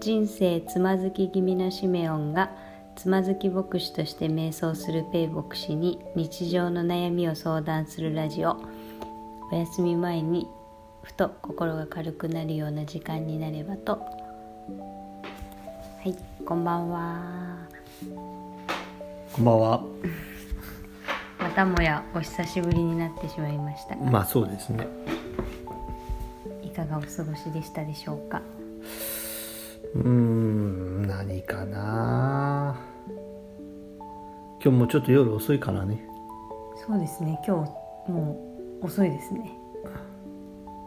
人生つまずき気味なシメオンがつまずき牧師として瞑想するペイ牧師に日常の悩みを相談するラジオ。お休み前にふと心が軽くなるような時間になればと。はいこんばんは。こんばんは。またもやお久しぶりになってしまいましたが。まあそうですね。いかがお過ごしでしたでしょうかうーん、何かな。今日もちょっと夜遅いからね。そうですね今日もう遅いですね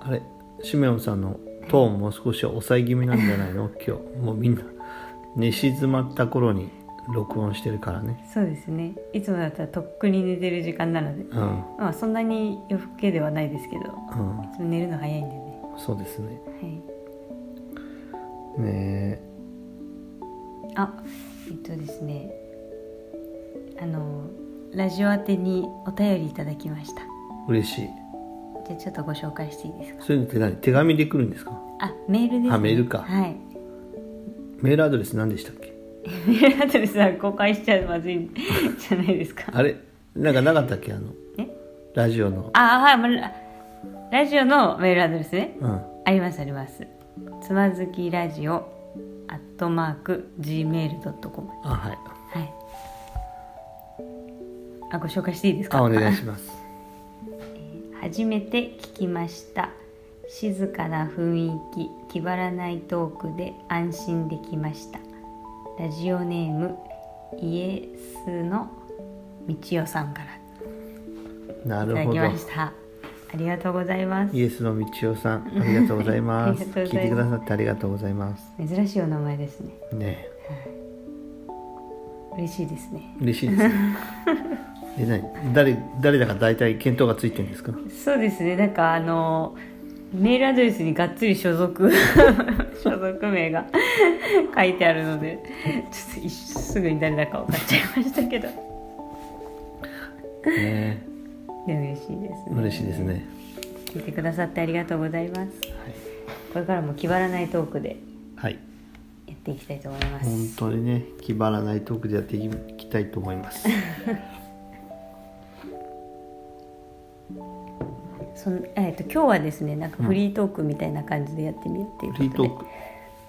あれ、シメオンさんのトーンも少し抑え気味なんじゃないの？今日。もうみんな寝静まった頃に録音してるからね。そうですねいつもだったらとっくに寝てる時間なのでうん。まあそんなに夜更けではないですけどうん。いつも寝るの早いんでねそうですね。はいね。あえっとですね。あのラジオ宛てにお便りいただきました。嬉しい。じゃあちょっとご紹介していいですか？そういうのって何手紙で来るんですか？あメールです、ね、あメールか。はい。メールアドレス何でしたっけ？メールアドレスは公開しちゃまずい。じゃないですか。あれなんかなかったっけ？あの、え？ラジオの。あはい。ラジオのメールアドレスね。うん。ありますありますつまずきラジオアットマーク Gmail.com あ、はい。はい。あご紹介していいですか？あ、お願いします。初めて聞きました。静かな雰囲気気張らないトークで安心できました。ラジオネームイエスの道代さんから。ないるほど。ただきま。したありがとうございます。イエスの道夫さん、ありがとうございます。聞いてくださってありがとうございます。珍しいお名前ですね。ね嬉しいですね。え、嬉しいですね。え、何？誰、誰だか大体見当がついてるんですか？そうですね。なんかあのメールアドレスにがっつり所属 所属名が書いてあるのでちょっと一すぐに誰だか分かっちゃいましたけど。ね嬉しいですえ、ね嬉しいですね。聞いてくださってありがとうございますこれからも気張らないトークではい。やっていきたいと思います本当にね、気張らないトークでやっていきたいと思います。そんえー、と今日はですねなんかフリートークみたいな感じでやってみようっていうフことで、リート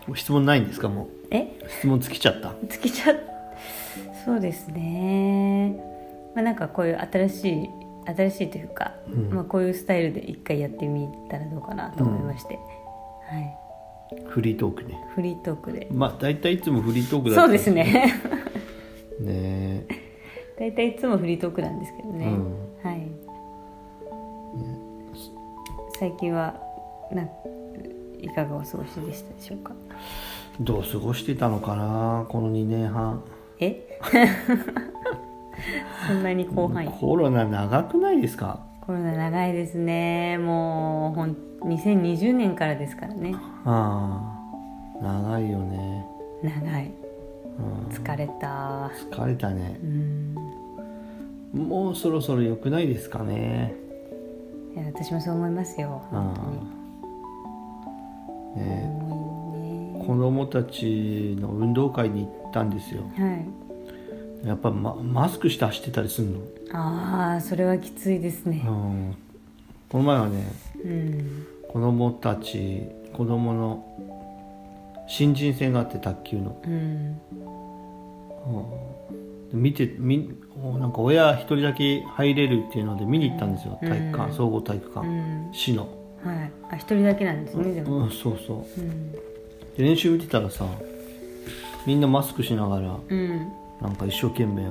ーク？質問ないんですか？もえ？う。質問尽きちゃった？つけちゃそうですねまあなんかこういう新しい新しいというか、うん。まあ、こういうスタイルで一回やってみたらどうかなと思いまして、フリートークね。はいフリートークで。まあ、大体いつもフリートークだそうです。ね。ね。え。大体いつもフリートークなんですけどね、うん。はい、最近はないかがお過ごしでしたでしょうか？どう過ごしてたのかなこの2年半。え？そんなに広範囲。コロナ長くないですか？コロナ長いですね。もうほん2020年からですからね。ああ長いよね、長い。うん、疲れた。疲れたね。うん。もうそろそろ良くないですかね？いや私もそう思いますよ。本当に。ね。子供たちの運動会に行ったんですよ。ねはいやっぱママスクして走ってたりするの、ああそれはきついですね。うん、この前はねうん。子供たち子供の新人戦があって卓球の。うん。うん。見てみなんか親一人だけ入れるっていうので見に行ったんですよ。体育館、うん総合体育う館、ん。市の、はい。あ一人だけなんですねでも。うん、そうそう。うん。で練習見てたらさみんなマスクしながらうんなんか一生懸命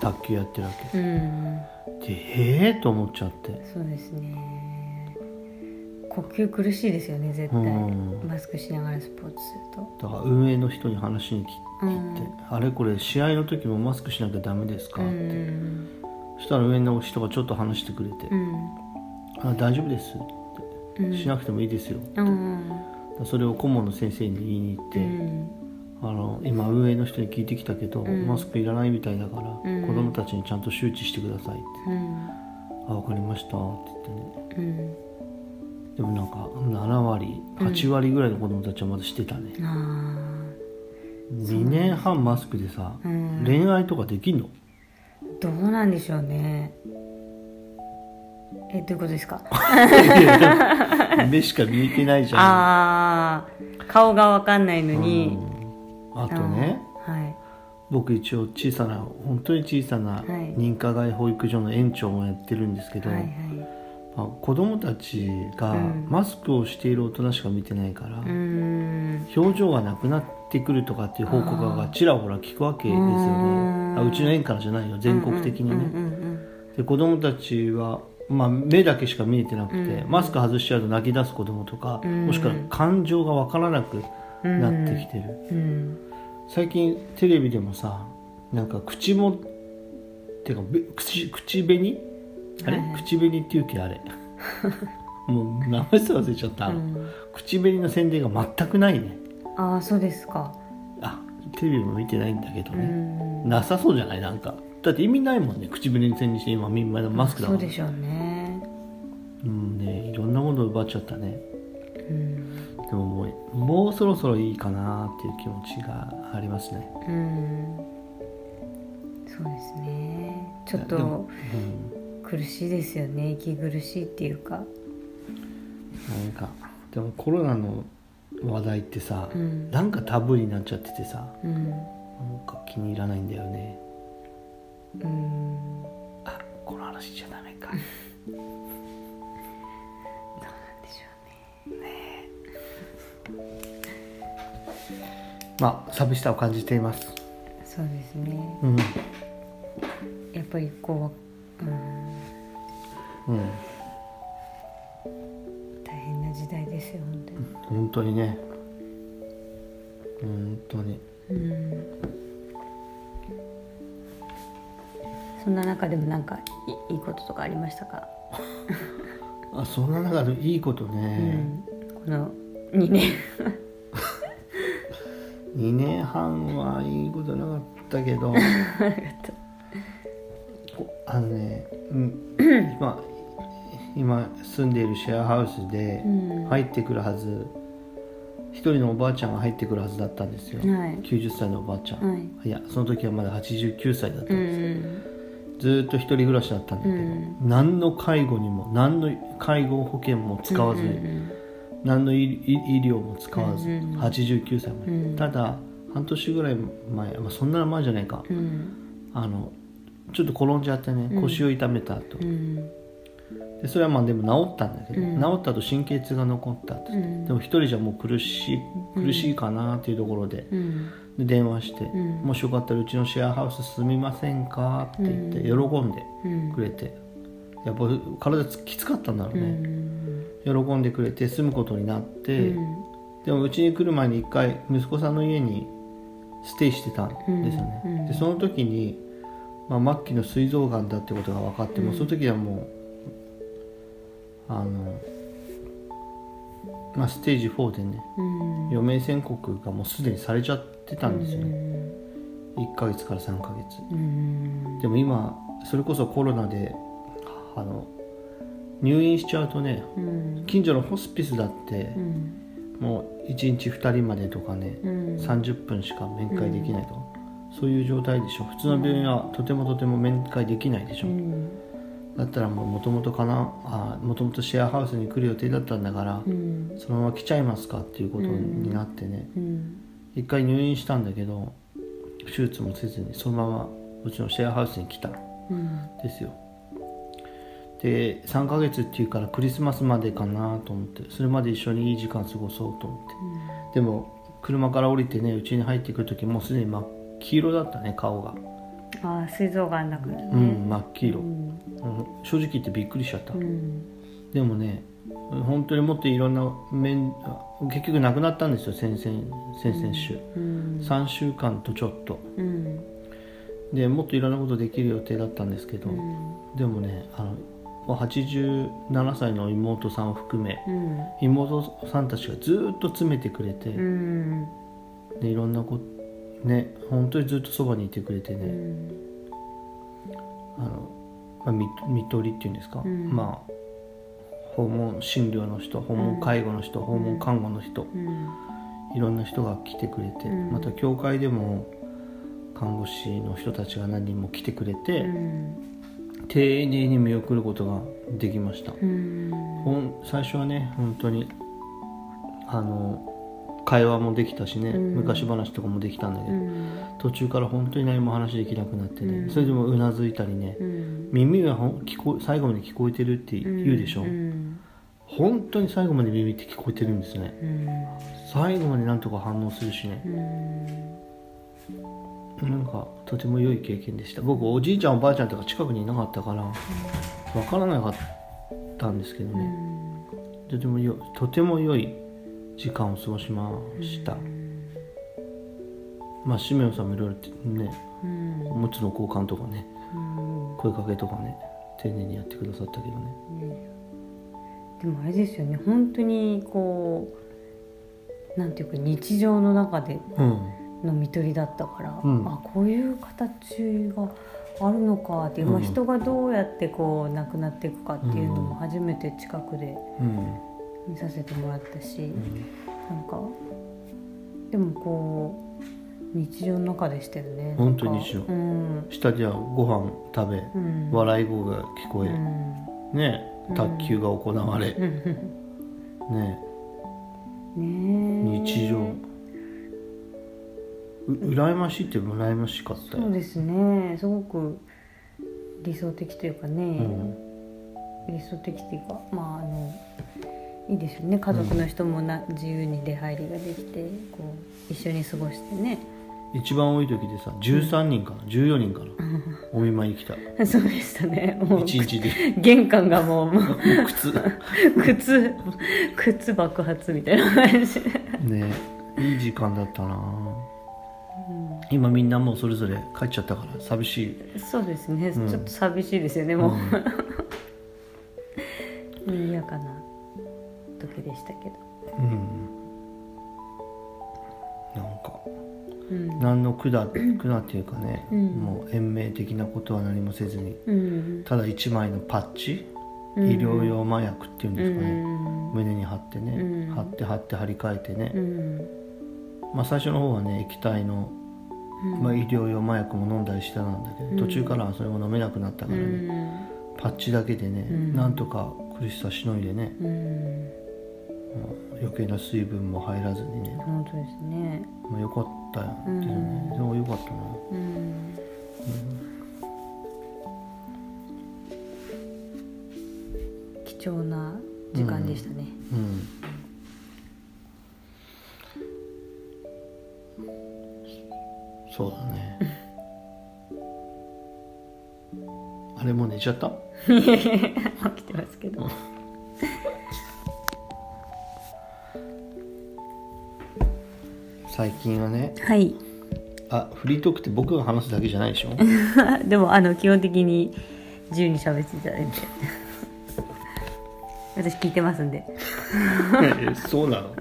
卓球やってるわけ。うん。でへえと思っちゃって。そうですね。呼吸苦しいですよね絶対。うん。マスクしながらスポーツすると。だから運営の人に話に聞うん。いて、あれこれ試合の時もマスクしなきゃダメですかうって、ん。そしたら上の人がちょっと話してくれてうん「あ大丈夫です」って。うん。しなくてもいいですよ」うん。それを顧問の先生に言いに行って、うんあの今運営の人に聞いてきたけど、うん。マスクいらないみたいだから、うん。子供たちにちゃんと周知してくださいって。うん「あ分かりました」って言ってね。うん。でもなんか7割8割ぐらいの子供たちはまだしてたね、あ2年半マスクでさ、恋愛とかできんの？どうなんでしょうね。えどういうことですか？目しか見えてないじゃん。ああ顔がわかんないのに、うんあとねはい。僕一応小さな本当に小さなはい。認可外保育所の園長もやってるんですけど、はいはい。まあ、子供たちがうん。マスクをしている大人しか見てないから、うーん。表情がなくなってくるとかっていう報告がちらほら聞くわけですよね。うん。あうちの園からじゃないよ全国的にね、うんうんで子供たちは、まあ、目だけしか見えてなくて、うん。マスク外しちゃうと泣き出す子供とか、うん。もしくは感情がわからなくうんなってきてる、うん。うん最近テレビでもさなんか口もっていうかべ口口紅？あれ、はいはい。口紅っていうっけ？あれ。もう名前すら忘れちゃった、うん。口紅の宣伝が全くないね。ああそうですか。あテレビも見てないんだけどうね、ん。なさそうじゃない？なんか。だって意味ないもんね。口紅の宣伝して今みんなマスクだもん。そうでしょうね。うんねいろんなもの奪っちゃったね。うんでももうもうそろそろいいかなっていう気持ちがありますね。うん。そうですね。ちょっと苦しいですよね。息苦しいっていうか。うん、なんかでもコロナの話題ってさ、うん。なんかタブーになっちゃっててさうん。なんか気に入らないんだよね。うん。あこの話じゃダメか まあ寂しさを感じています。そうですね。うん。やっぱりこう、うん、うん。大変な時代ですよ本当に。本当にね。本当に。うん。そんな中でもなんかいいいこととかありましたか、あそんな中でいいことうね、ん、この2年2年半はいいことなかったけど。こあのね、うん、今今住んでいるシェアハウスでうん。入ってくるはず一人のおばあちゃんが入ってくるはずだったんですよ、はい。90歳のおばあちゃん、はい。いやその時はまだ89歳だったうんです、んずーっと一人暮らしだったんだけど、うん。何の介護にも何の介護保険も使わずに、うん何の医療も使わず、うんうん。89歳まで、うん。ただ半年ぐらい前、まあ、そんな前じゃないか、うん。あのちょっと転んじゃってねうん。腰を痛めたと、うん。でそれはまあでも治ったんだけど、うん。治った後神経痛が残ったと、うん。でも一人じゃもう苦しい苦しいかなっていうところで,、うん。で電話して、うん。もしよかったらうちのシェアハウス住みませんか?」って言って喜んでうん。くれて、やっぱ体つきつかったんだろううね、ん。喜んでくれて住むことになって、うん。でもうちに来る前に一回息子さんの家にステイしてたんですよね、うんうん。でその時に、まあ、末期の膵臓がんだってことが分かっても、うんその時はもうあの、まあ、ステージ4でねうん。余命宣告がもうすでにされちゃってたんですようね、ん。1ヶ月から3ヶ月。うん。でも今それこそコロナであの入院しちゃうとねうん。近所のホスピスだってうん。もう1日2人までとかね、うん。30分しか面会できないと。か、そういう状態でしょ。普通の病院はとてもとても面会できないでしょ、うん。だったらもともとかなもともとシェアハウスに来る予定だったんだから、うん。そのまま来ちゃいますかっていうことになってね、うん。一回入院したんだけど手術もせずにそのままうちのシェアハウスに来たんですよで3ヶ月っていうからクリスマスまでかなと思ってそれまで一緒にいい時間過ごそうと思って。でも車から降りてねうちに入ってくる時もうすでに真っ黄色だったね顔が、ああ膵臓がんだからね。うん真っ黄色、うん。うん正直言ってびっくりしちゃった、うん。でもね本当にもっといろんな面結局なくなったんですよ先々先々週、うん。3週間とちょっと。うん。でもっといろんなことできる予定だったんですけど、うん。でもねあの87歳の妹さんを含めうん。妹さんたちがずっと詰めてくれて、うん。でいろんなことね本当にずっとそばにいてくれてね、うん。あの、まあ、み看取りっていうんですか、うん。まあ訪問診療の人訪問介護の人、訪問看護の人、うん。いろんな人が来てくれて、うん。また教会でも看護師の人たちが何人も来てくれて、うん丁寧に見送ることができました、最初はね本当にあの会話もできたしね、うん。昔話とかもできたんだけど、うん。途中から本当に何も話できなくなってね、うん。それでもうなずいたりね、うん。耳が聞こえ最後まで聞こえてるって言うでしょ、うん。本当に最後まで耳って聞こえてるんですね。うん。最後までなんとか反応するしね。うん。なんかとても良い経験でした。僕おじいちゃんおばあちゃんとか近くにいなかったからわからなかったんですけどね、とてもよとても良い時間を過ごしました、まあシメオさんもいろいろねうん。おむつの交換とかねうん。声かけとかね丁寧にやってくださったけどね。でもあれですよね。本当にこうなんていうか日常の中でうんの看取りだったから、うん。あこういう形があるのかっていう、まあ、うん人がどうやってこう亡くなっていくかっていうのも初めて近くでうん。見させてもらったし、うん。なんかでもこう日常の中でしたよね。本当なんか日常うん。下ではご飯食べうん。笑い声が聞こえ、うん。ね卓球が行われ、うん。ね。ねえ。日常。う羨ましいって羨ましかったよ。そうですね。すごく理想的というかね、うん。理想的っていうかまああのいいですよね。家族の人もな、自由に出入りができてこう一緒に過ごしてね。一番多い時でさ13人かな、14人かな？お見舞いに来た。そうでしたね。もう一日で。玄関がもうもう靴。靴靴爆発みたいな感じ。ねいい時間だったな今みんなもうそれぞれ帰っちゃったから寂しい。そうですね、うん。ちょっと寂しいですよねもう、賑やかな時でしたけど。うん。なんかうん。何の苦だ 苦だっていうかね、うん。もう延命的なことは何もせずにうん。ただ一枚のパッチ、うん。医療用麻薬っていうんですかね、うん。胸に貼ってね、うん。貼って貼って貼り替えてね、うん。まあ、最初の方はね液体の、うんまあ、医療用麻薬も飲んだりしてたんだけど、うん。途中からはそれも飲めなくなったからね、うん。パッチだけでね、うん。なんとか苦しさしのいでね、余計な水分も入らずにね、本当ですね。まあ、よかったよっていうね、うん。でもよかったな。うん。貴重な時間でしたね、うんそうだね。あれもう寝ちゃった？起きてますけど。最近はねはい。あフリートークって僕が話すだけじゃないでしょ？でもあの基本的に自由に喋っていただいて。私聞いてますんで。えそうなの？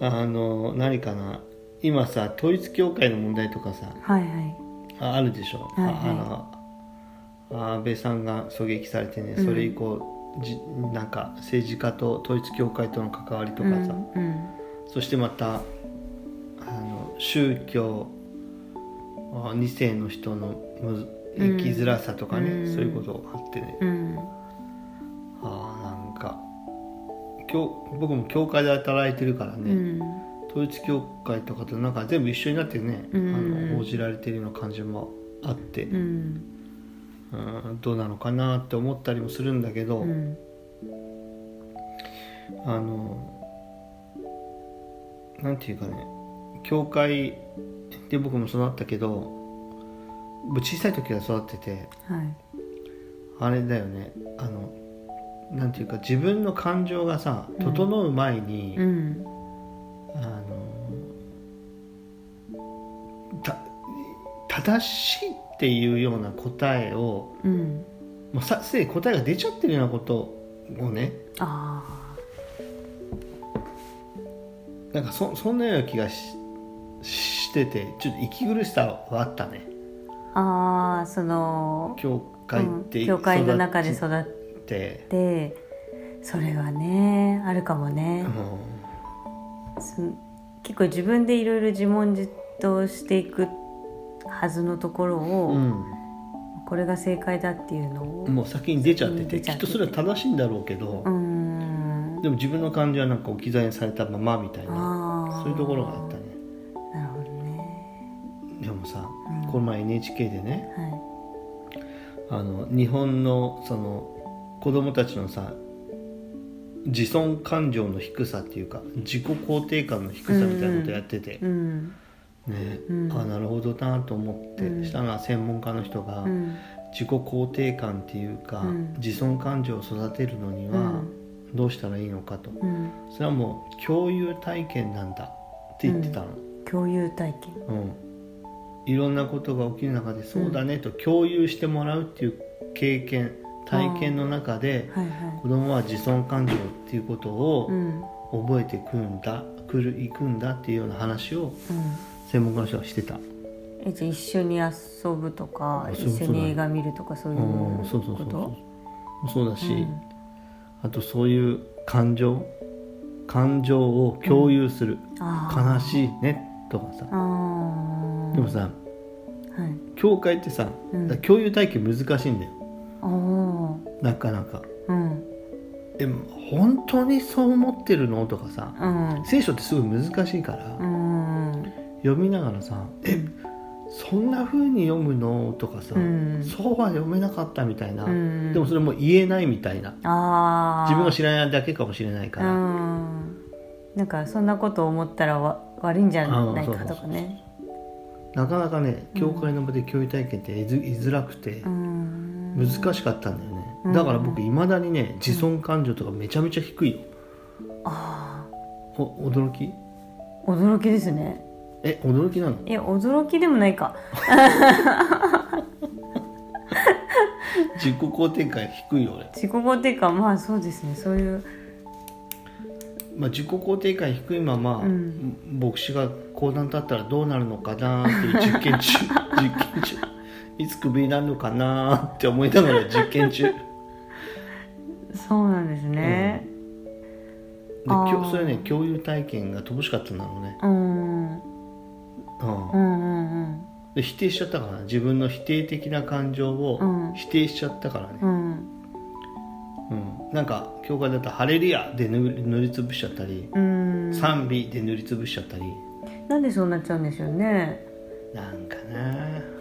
あの何かな？今さ統一教会の問題とかさはいはい。ああるでしょ、はいはい。ああの安倍さんが狙撃されてねそれ以降、じなんか政治家と統一教会との関わりとかさ、うんそしてまたあの宗教あ2世の人のむ生きづらさとかね、うん。そういうことがあってね、うん。うんああなんか教僕も教会で働いてるからね、うん統一教会とかとなんか全部一緒になってね、うん。あの報じられてるような感じもあって、うん。うんどうなのかなって思ったりもするんだけど、うん。あのなんていうかね教会で僕も育ったけど僕小さい時から育っててはい。あれだよねあのなんていうか自分の感情がさ整う前に、うん。あ正しいっていうような答えをうん。もうさすでに答えが出ちゃってるようなことをね。あなんかそそんなような気がししててちょっと息苦しさはあったね。あああその教会って、うん教会の中で育っって、でそれはねあるかもね。う、ん。そ結構自分でいろいろ自問自答していくはずのところを、うん。これが正解だっていうのをもう先に出ちゃっててきっとそれは正しいんだろうけど、でも自分の感情はなんか置き去りにされたままみたいなそういうところがあったね。なるほどね。でもさ、うん。この前 NHK でねはあの日本のその子供たちのさ自尊感情の低さっていうか自己肯定感の低さみたいなことやっててい、うんねうん。あなるほどなと思って、うん。したのは専門家の人が、うん。自己肯定感っていうか、うん。自尊感情を育てるのにはうん。どうしたらいいのかと、うん。それはもう共有体験なんだって言ってたの、共有体験。うん。いろんなことが起きる中でそうだねと共有してもらうっていう経験体験の中ではいは子供は自尊感情っていうことを覚えてくんだ来る行くんだっていうような話をうん専門家の人がしてた、えじゃあ一緒に遊ぶとか一緒に映画見るとかそういううん、そうそうそうことそう。そうだし、うん。あとそういう感情感情を共有する、あー。悲しいねとかさ。でもさはい。教会ってさ、うん。共有体験難しいんだよ。なかなか。うん。でも本当にそう思ってるの？とかさ。うん。聖書ってすごい難しいから、うん読みながらさ「え？そんな風に読むの?」とかさ、うん。そうは読めなかったみたいな、うん。でもそれも言えないみたいな。ああ自分が知らないだけかもしれないから、うん。なんかそんなこと思ったらわ悪いんじゃないかとかね。なかなかね教会の場で教育体験って居づらくてうん。難しかったんだよね、うん。だから僕いまだにね自尊感情とかめちゃめちゃ低いよ。あお驚き？あ驚きですねえ驚きなの？いや驚きでもないか。自己肯定感低いよ俺、自己肯定感まあそうですね。そういう。まあ、自己肯定感低いまま、うん。牧師が講談立ったらどうなるのかなっていう実験中。実験中。いつクビになるのかなって思いながら実験中。でそうなんですね。あー。今日それね共有体験が乏しかったんだろうね、うんうん。うんうん否定しちゃったから自分の否定的な感情をうん。否定しちゃったからね、うん。うん。なんか教会だったら「ハレルヤ」で塗り塗りつぶしちゃったりうん「賛美」で塗りつぶしちゃったり。なんでそうなっちゃうんでしょうね。なんかな。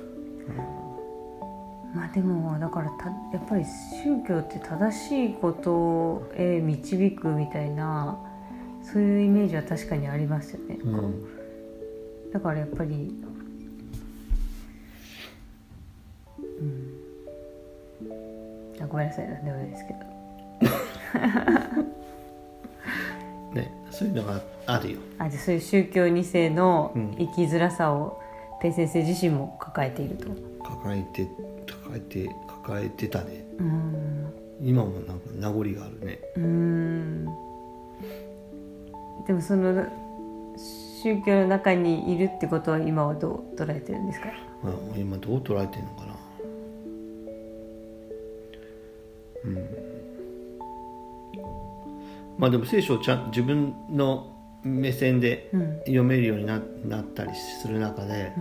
まあでもだからたやっぱり宗教って正しいことへ導くみたいなそういうイメージは確かにありますよね、うんだからやっぱりうん。あごめんなさいなんでもないですけど。ねそういうのがあるよ。あじゃあそういう宗教2世のうん。生きづらさをペイ先生自身も抱えていると。抱えて抱えて抱えてたね。うん。今もなんか名残があるね。うーん。でもその宗教の中にいるってことは今はどう捉えてるんですか？まあ、今どう捉えてんのかな？うん。まあでも聖書をちゃん自分の目線でうん。読めるようにななったりする中で、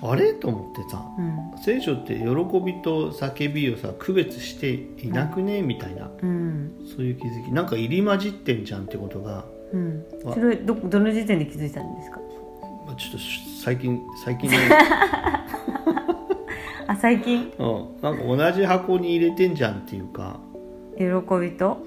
あれ？と思ってさうん。聖書って喜びと叫びをさ区別していなくね？みたいな。うん。そういう気づき。なんか入り混じってんじゃんってことが、うん。あそれはどどの時点で気づいたんですか？まあ、ちょっと最近最近ね あ最近？うん、なんか同じ箱に入れてんじゃんっていうか。喜びと？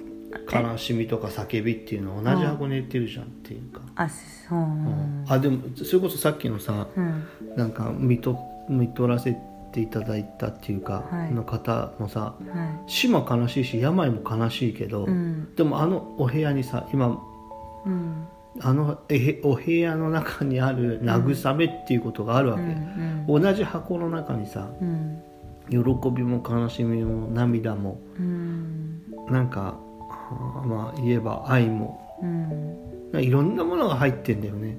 悲しみとか叫びっていうのを同じ箱に入れてるじゃんっていうか、あそう。うん。あでもそれこそさっきのさうん。なんか見と見取らせていただいたっていうか、はい。の方もさは死も悲しいし病も悲しいけど、いうん。でもあのお部屋にさ今うんあのえお部屋の中にある慰めっていうことがあるわうけ、ん。同じ箱の中にさうん喜びも悲しみも涙もうん。なんかまあ言えば愛も。いろんなものが入ってんだよね。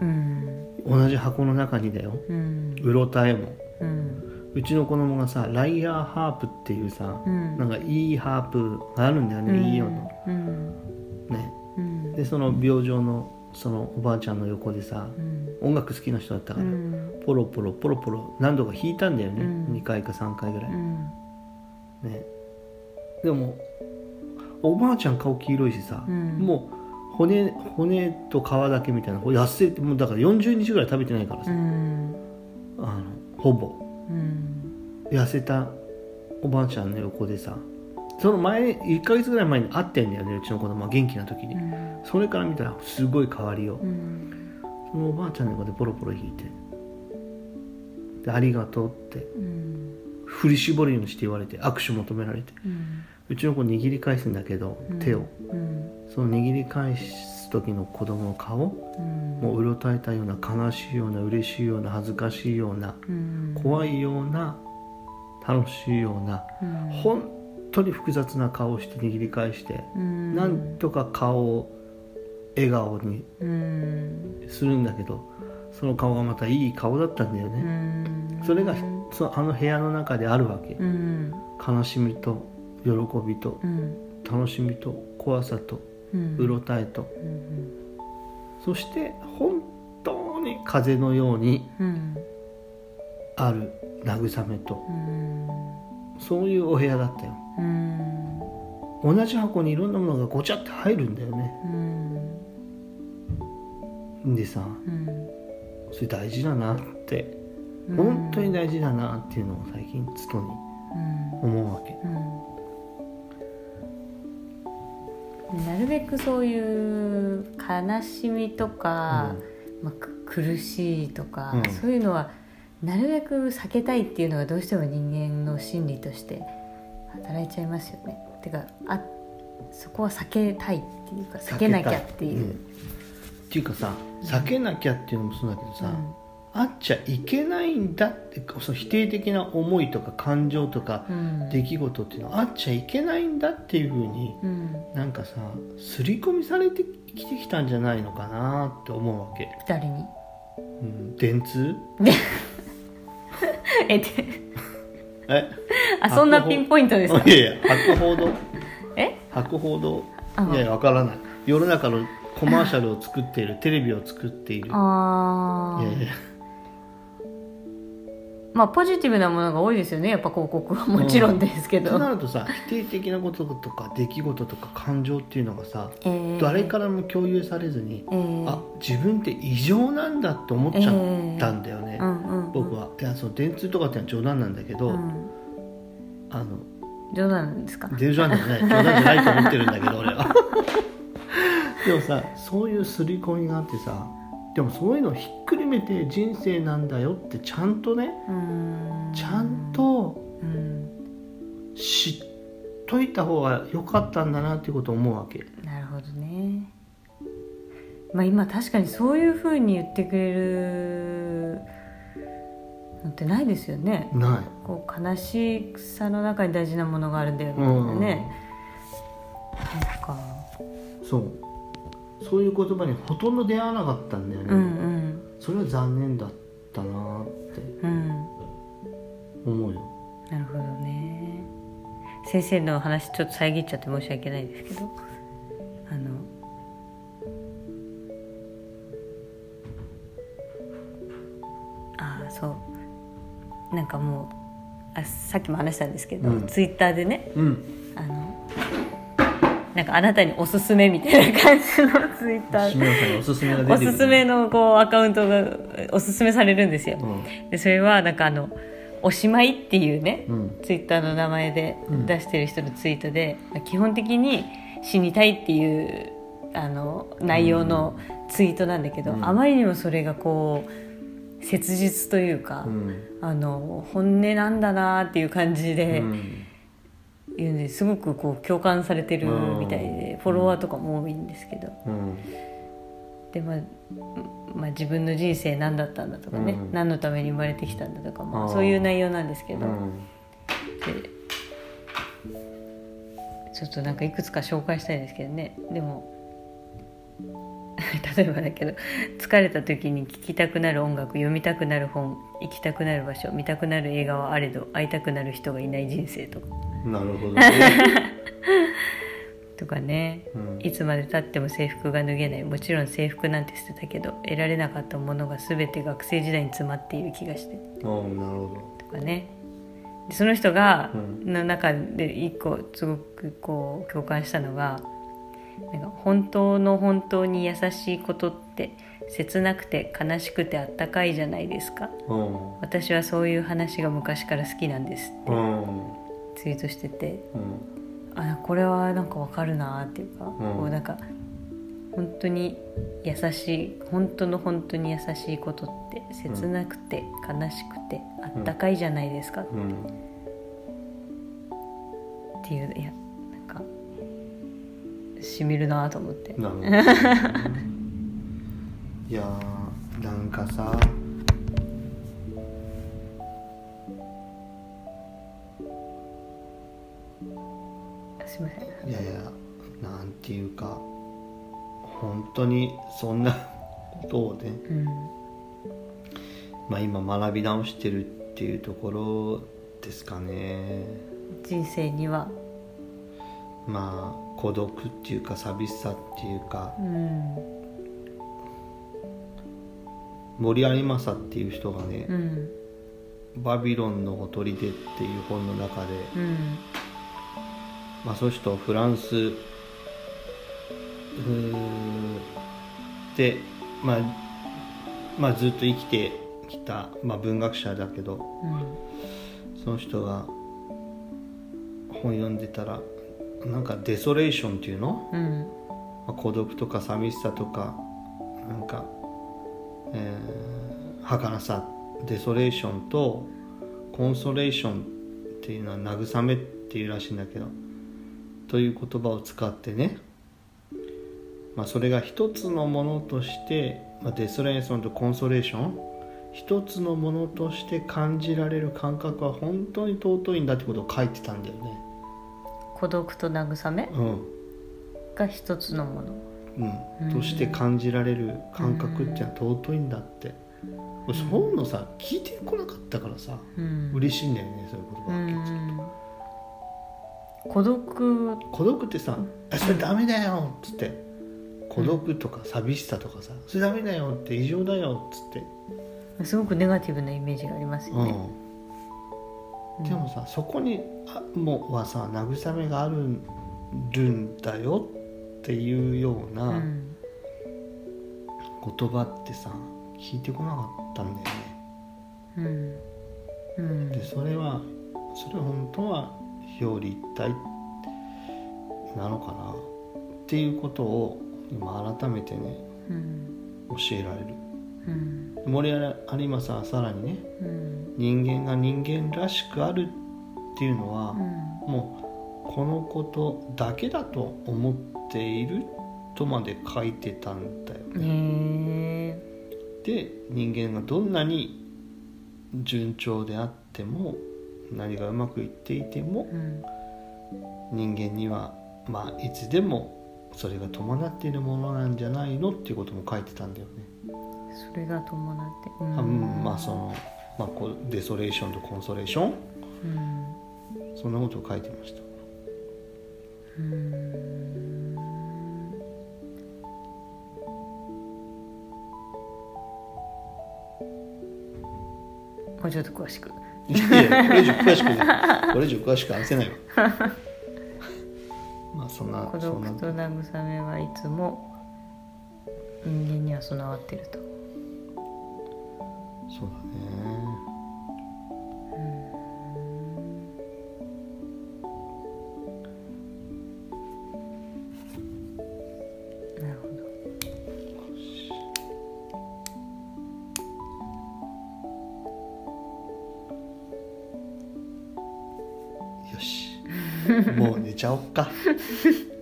うん。同じ箱の中にだよ。うん。うろたえも。うん。ううちの子供がさライアーハープっていうさ、うん。なんかいいハープがあるんだよね、いいよのうん。ねうんでその病状のそのおばあちゃんの横でさうん。音楽好きな人だったから、うん。ポロポロポロポロ何度か弾いたんだよね、うん。2回か3回ぐらい、うん。ね。でもおばあちゃん顔黄色いしさ、うん。もう骨骨と皮だけみたいな痩せてもうだから40日ぐらい食べてないからうさ、ん。あのほぼ。うん。痩せたおばあちゃんの横でさその前1ヶ月ぐらい前に会ってんだよねうちの子供は元気な時に、うん。それから見たらすごい変わりよ、う。んそのおばあちゃんの横でポロポロ弾いて。でありがとうって。うん振り絞るようにして言われて握手求められて。うちの子握り返すんだけど、うん。手を。うん。その握り返す時の子供の顔うん。もううろたえたような悲しいような嬉しいような恥ずかしいようなうん。怖いような楽しいようなうん。本当に複雑な顔をして握り返してうん。なんとか顔を笑顔にうん。するんだけどその顔がまたいい顔だったんだようねん。それがそのあの部屋の中であるわけ。うん。悲しみと喜びとうん。楽しみと怖さとうろたえと。うん。そして本当に風のようにうん。ある慰めと。うん。そういうお部屋だったようん。同じ箱にいろんなものがごちゃって入るんだよね。うん。でさうん。それ大事だなってうん。本当に大事だなっていうのを最近つとにうん。思うわけ。うん。なるべくそういう悲しみとか、まあ、く苦しいとか、うん。そういうのはなるべく避けたいっていうのがどうしても人間の心理として働いちゃいますよね。てかあそこは避けたいっていうか避けなきゃっていう。ん。っていうかさ避けなきゃっていうのもそうだけどさ、うん。あっちゃいけないんだってその否定的な思いとか感情とかうん。出来事っていうのはあっちゃいけないんだっていうふうにうん、なんかさ刷り込みされてきてきたんじゃないのかなって思うわけ、誰に？うん、電通？え でえ？あそんなピンポイントですか？いやいや博報堂。え？博報堂。あ。いやいやわからない。世の中のコマーシャルを作っているテレビを作っている。いああやいや。まあポジティブなものが多いですよね。やっぱ広告はもちろんですけど、となるとさ否定的なこととか出来事とか感情っていうのがさえー誰からも共有されずに、えーあ自分って異常なんだって思っちゃったんだよね、僕は。いやその電通とかってのは冗談なんだけど、うんあの冗談ですか？冗談じゃない。冗談じゃないと思ってるんだけど俺は。でもさそういう刷り込みがあってさでもそういうのをひっくるめて人生なんだよってちゃんとねうん。ちゃんとうん知っといた方が良かったんだなっていうことを思うわけ。なるほどね。まあ今確かにそういうふうに言ってくれるのってないですよね。ない。こう悲しさの中に大事なものがあるんだよ。みたいなね、なんか。そう。そういう言葉にほとんど出会わなかったんだよね、うんうん。それは残念だったなって。うん。思うよ。なるほどね。先生の話ちょっと遮っちゃって申し訳ないですけど。あの。ああそうなんかもうあさっきも話したんですけど、うん。ツイッターでねうん。あのなんかあなたにおすすめみたいな感じのツイッタ志村さんにおすすめおすすめのこうアカウントがおすすめされるんですよ、うん。でそれはなんかあの「おしまい」っていうね、うん。ツイッターの名前でうん。出してる人のツイートで、基本的に死にたいっていうあの内容のツイートなんだけど、うん。あまりにもそれがこう切実というか、うん。あの本音なんだなっていう感じでうん。すごくこう共感されてるみたいで、フォロワーとかも多いんですけど。うん。で、まあまあ、自分の人生何だったんだとかね、うん。何のために生まれてきたんだとか、まあ、あー。そういう内容なんですけど。ちょっとなんかいくつか紹介したいですけどね。でも 例えばだけど疲れた時に聴きたくなる音楽読みたくなる本行きたくなる場所見たくなる映画はあれど会いたくなる人がいない人生とか。なるほどね、とかね。うん。いつまでたっても制服が脱げない。もちろん制服なんて捨てたけど得られなかったものが全て学生時代に詰まっている気がして。ああなるほとかね。でその人が、うん。の中で一個すごくこう共感したのがなんか本当の本当に優しいことって切なくて悲しくてあったかいじゃないですか。ど私はそういう話が昔から好きなんですうんうん。ツイートしてて。うん。あこれはなんかわかるなっていうか、ん。こうなんか本当に優しい本当の本当に優しいことって切なくて悲しくてあったかいじゃないですかっうん。ていういやなんかしみるなと思って。なるほどいやーなんかさすいません。いやいやなんていうか本当にそんなことをね、うん。まあ、今学び直してるっていうところですかね。人生には。まあ孤独っていうか寂しさっていうかうん。森有正っていう人がねうん「バビロンのほとりで」っていう本の中で、うん。まあ、その人フランスで、まあ、まあずっと生きてきた、まあ、文学者だけどうん。その人が本読んでたらなんかデソレーションっていうの、うんまあ、孤独とか寂しさとかなんか、えー、儚さデソレーションとコンソレーションっていうのは慰めっていうらしいんだけどという言葉を使ってね、まあ、それが一つのものとして、まあ、デソレーションとコンソレーション一つのものとして感じられる感覚は本当に尊いんだってことを書いてたんだよね。孤独と慰め？うん。が一つのもの。うん、として感じられる感覚っていうのは尊いんだって、俺そういうのさ聞いてこなかったからさうん。嬉しいんだよねそういう言う葉が聞いてん。孤独？孤独ってさ「あそれダメだよ」っつって。孤独とか寂しさとかさ「それダメだよ」って異常だよっつって、すごくネガティブなイメージがありますよね、うん、でもさそこにあもうはさ慰めがあるるんだよっていうよううなん。言葉ってさ聞いてこなかったんだよね。うん。うん。でそれはそれは本当は表裏一体なのかなっていうことを今改めてねうん。教えられるうん。森有正はさらにねうん。人間が人間らしくあるっていうのは、うん。もうこのことだけだと思っているとまで書いてたんだよね。で人間がどんなに順調であっても何がうまくいっていてもうん。人間にはまあいつでもそれが伴っているものなんじゃないのっていうことも書いてたんだよね。それが伴って。うん。まあその、まあ、こうデソレーションとコンソレーション？うん。そんなことを書いてました。うん。もうちょっと詳しく。いやいやこれ以上詳しくねこれ以上詳しく話せないわ まあそんな孤独と慰めはいつも人間には備わってるとそうだね。よし。もう寝ちゃおっか。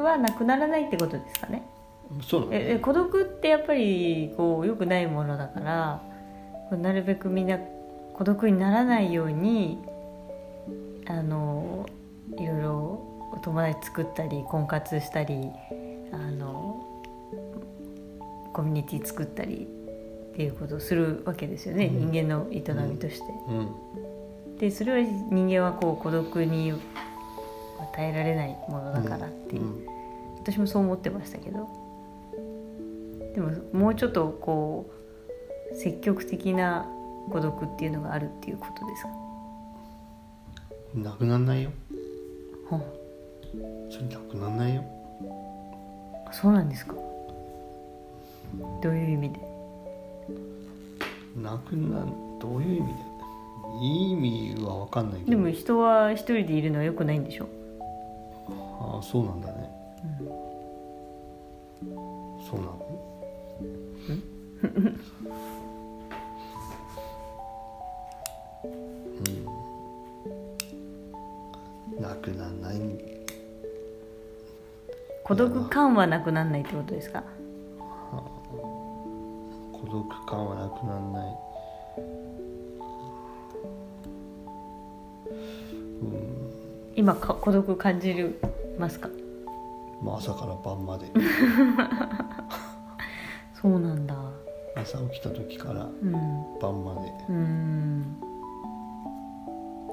独はなくならないってことですかね？そうなええ孤独ってやっぱりこう良くないものだからなるべくみんな孤独にならないようにあのいろいろお友達作ったり婚活したりあのコミュニティ作ったりっていうことをするわけですよね、うん。人間の営みとして。うん。でそれは人間はこう孤独に耐えられないものだからっていう、うん。私もそう思ってましたけど。でももうちょっとこう積極的な孤独っていうのがあるっていうことですか、なくなんないよ。はそれなくなんないよ。あ、そうなんですか？どういう意味で？なくなんどういう意味で？いい意味は分かんないけど。でも人は一人でいるのは良くないんでしょ、ああそうなんだね。そうな。のうん。なくなんない。孤独感はなくならないってことですか？孤独感はなくなんない今か孤独感じるますか？まあ朝から晩まで。そうなんだ。朝起きた時からうん。晩まで。うん。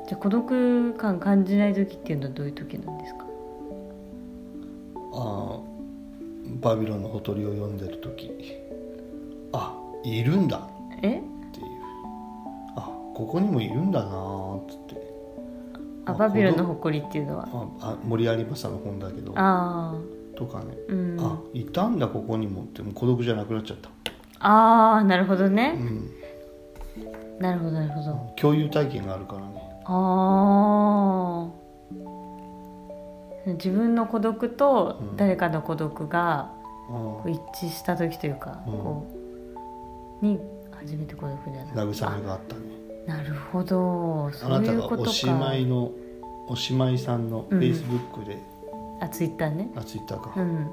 じゃあ孤独感感じない時っていうのはどういう時なんですか？ああバビロンのほとりを読んでる時。あいるんだ。え？っていう。あここにもいるんだなーっつってああバビロンの孤誇りっていうのは。ああ森有正の本だけど。あとかね、あうん。あいたんだここにもって。もう孤独じゃなくなっちゃった、ああなるほどうね、ん、なるほどなるほど。共有体験があるからね。ああ。自分の孤独とうん。誰かの孤独が一致した時というか、うん。こうに初めて孤独じゃない。慰めがあったね。あなるほど。あそなたがういうことか。おしまいのおしまいさんのフうん。ェイスブックで、あツイッターね。あツイッターか、うん。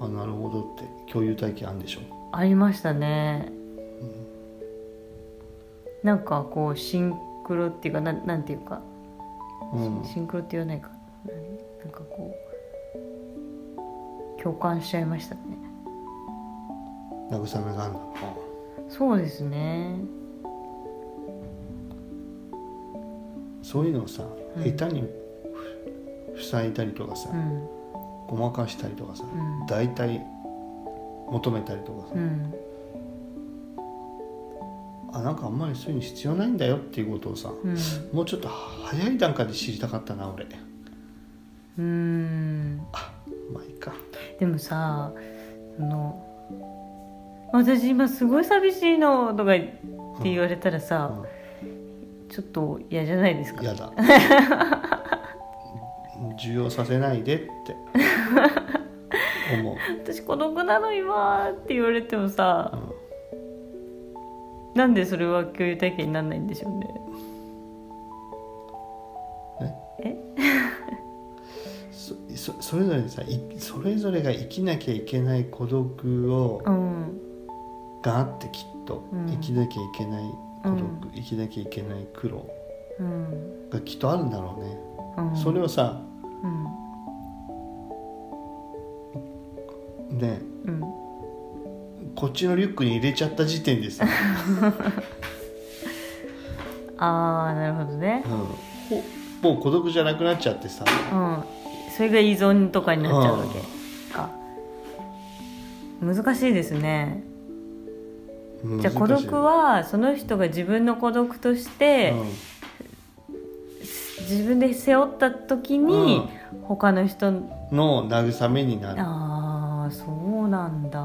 あなるほどって。共有体験あるんでしょ？ありましたね、なんかこうシンクロっていうかなんなんていうか、うん。シンクロって言わないか。ななんかこう共感しちゃいましたね。慰めがあるんだ。なそうですねそういうのをさ、うん。下手にふ塞いだりとかさ、うん。ごまかしたりとかさ、うん。大体求めたりとかさ、うん。あなんかあんまりそういうの必要ないんだよっていうことをさ、うん。もうちょっと早い段階で知りたかったな俺。うん。あまあいいか。でもさその私今すごい寂しいのとかって言われたらさ、ちょっと嫌じゃないですか？嫌だ。受容させないでって。思う、私孤独なの今って言われてもさうなんでそれは共有体験にならないんでしょうね？んね そそそれぞれさいそれぞれが生きなきゃいけない孤独を、うん。があってきっと、うん。生きなきゃいけない孤独、うん生きなきゃいけない苦労うん。がきっとあるんだろうね、うん。それをさうん。ねうん。こっちのリュックに入れちゃった時点でさ、ああなるほどね。うん、もう孤独じゃなくなっちゃってさ。うん。それが依存とかになっちゃうわけか。難しいですねじゃあ孤独はその人が自分の孤独として自分で背負った時に他の人うん、の慰めになる。ああそうなんだ。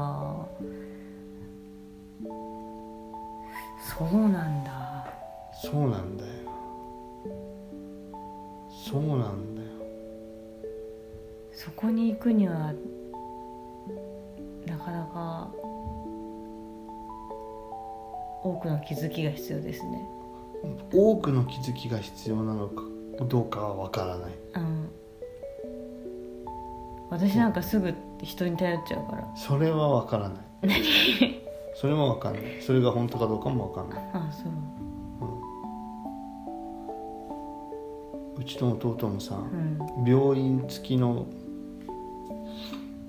そうなんだ。そうなんだよ。そうなんだよ。そこに行くにはなかなか多くの気づきが必要ですね。多くの気づきが必要なのかどうかはわからない。うん。私なんかすぐ人に頼っちゃうから。それは分からない。それも分かんない。それが本当かどうかも分かんない。あそう。うちの弟もさ、うん。病院付きの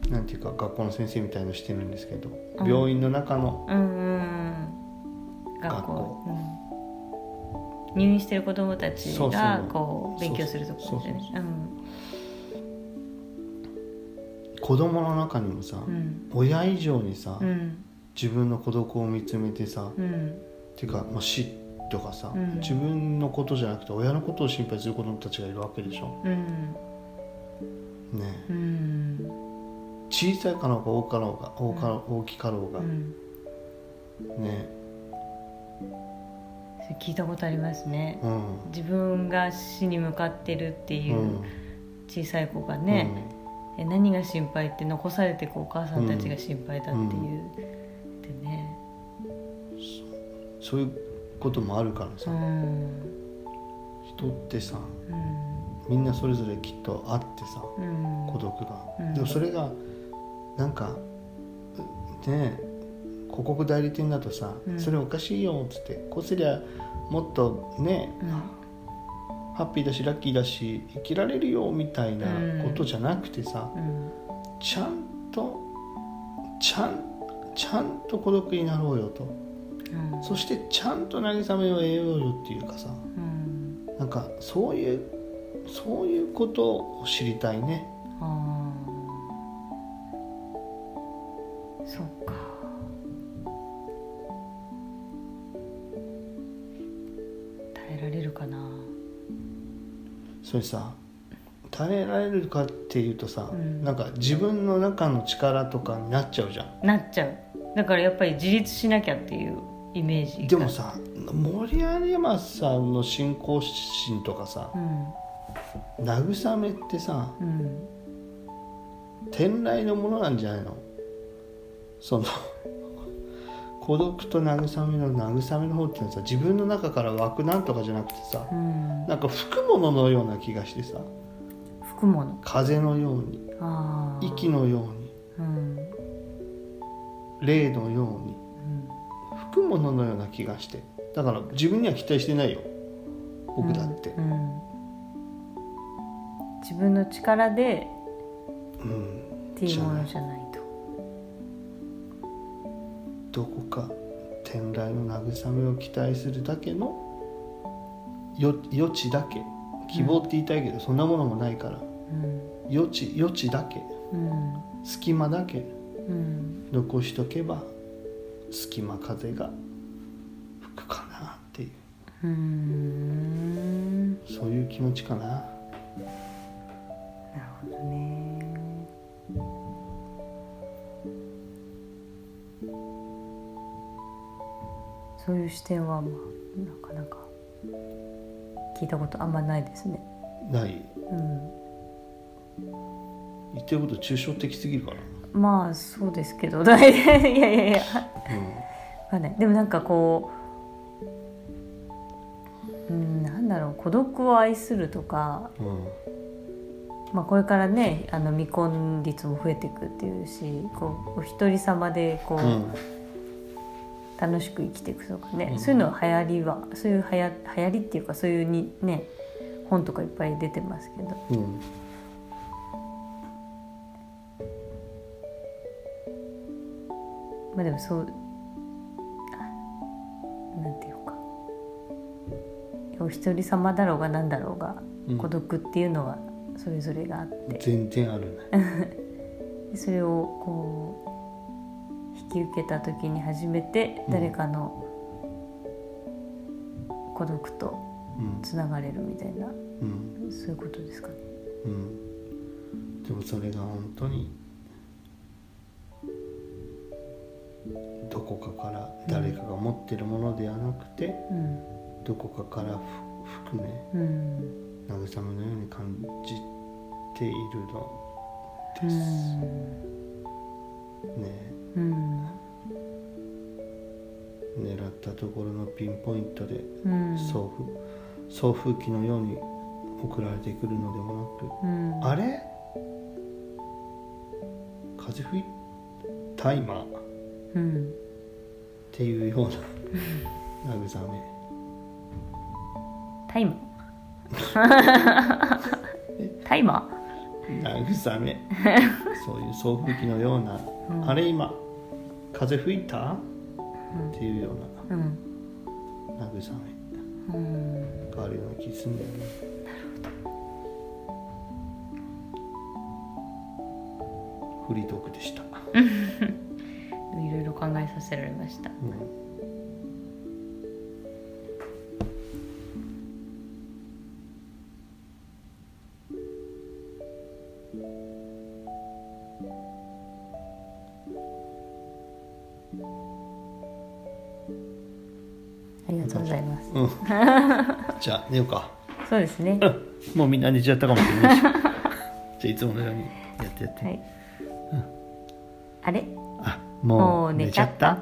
なんていうか学校の先生みたいのしてるんですけど、うん。病院の中のうんうんうん学校。うん、入院してる子供たちがこう勉強するところでね。子供の中にもさ、うん。親以上にさ、うん。自分の孤独を見つめてさ、うん。うんっていうか、まあ、死とかさ、うん。自分のことじゃなくて親のことを心配する子供たちがいるわけでしょ。うん。ねうん。小さいかろうが大かろうが大か大きかろうが、うん。ねそれ聞いたことありますね。うん。自分が死に向かってるっていううん。小さい子がね、え何が心配って残されてお母さんたちが心配だっていう、でねうん。そういうこともあるからうさ、ん。人ってさうん。みんなそれぞれきっとあってさうん。孤独が、うん。でもそれがなんかね広告代理店だとさ、うん。それおかしいよっつってこうすりゃもっとね、ハッピーだしラッキーだし生きられるよみたいなことじゃなくてさ、うん。ちゃんとちゃんちゃんと孤独になろうよと。うん。そしてちゃんと慰めを得ようよっていうかさうん。なんかそういうそういうことを知りたいねそれさ耐えられるかっていうとさ、うん。なんか自分の中の力とかになっちゃうじゃん。なっちゃう。だからやっぱり自立しなきゃっていうイメージが。でもさ森山さんの信仰心とかさうん。慰めってさうん。天来のものなんじゃないの？その孤独と慰めの慰めの方っていうのはさ自分の中から湧くなんとかじゃなくてさうん。なんか吹くもののような気がしてさ吹くもの。風のように息のようにうん。霊のようにうん。吹くもののような気がしてだから自分には期待してないよ。僕だって。うん。うん。自分の力でうん。っていうものじゃない。とどこか天来の慰めを期待するだけのよ余地だけ希望って言いたいけど、そんなものもないから。うん。余地余地だけ。うん。隙間だけ。うん。残しとけば隙間風が吹くかなっていう。そういう気持ちかな。なるほどねそういう視点はまあなかなか聞いたことあんまないですね。ない。うん。言ってること抽象的すぎるかな。まあそうですけど。いやいやいや。いやわかんないでもなんかこううんなんだろう。孤独を愛するとか、うん。うんまあ、これからねあの未婚率も増えていくっていうしこうお一人様でこう、うん楽しく生きていくとかね、うん。そういうのは流行りはそういう流行流行りっていうかそういうにね本とかいっぱい出てますけど。うん。まあでもそうあなんていうか。お一人様だろうがなんだろうが、うん。孤独っていうのはそれぞれがあって。全然あるね。で それをこう引き受けた時に初めてうん。誰かの孤独とうん。つながれるみたいな、うん。そういうことですかね。うん。でもそれが本当にどこかから誰かが持ってるものではなくて、うん。どこかからふ含めうん。慰めのように感じているのうです、ん。ねうん。狙ったところのピンポイントでうん。送風送風機のように送られてくるのでもなくうん。あれ？風吹いた今っうん。ていうような慰め。タイマー？タイマ慰め。そういう送風機のような、うん。あれ今風吹いた？っていうようーうん。な慰め。うん。があるような気するんだよね。フリートークでした、いろいろ考えさせられました。うんじゃあ寝ようか。そうですね。うん。もうみんな寝ちゃったかもしれないし。じゃあいつものようにやってやって、はい。あれ？あももうう寝ちゃった？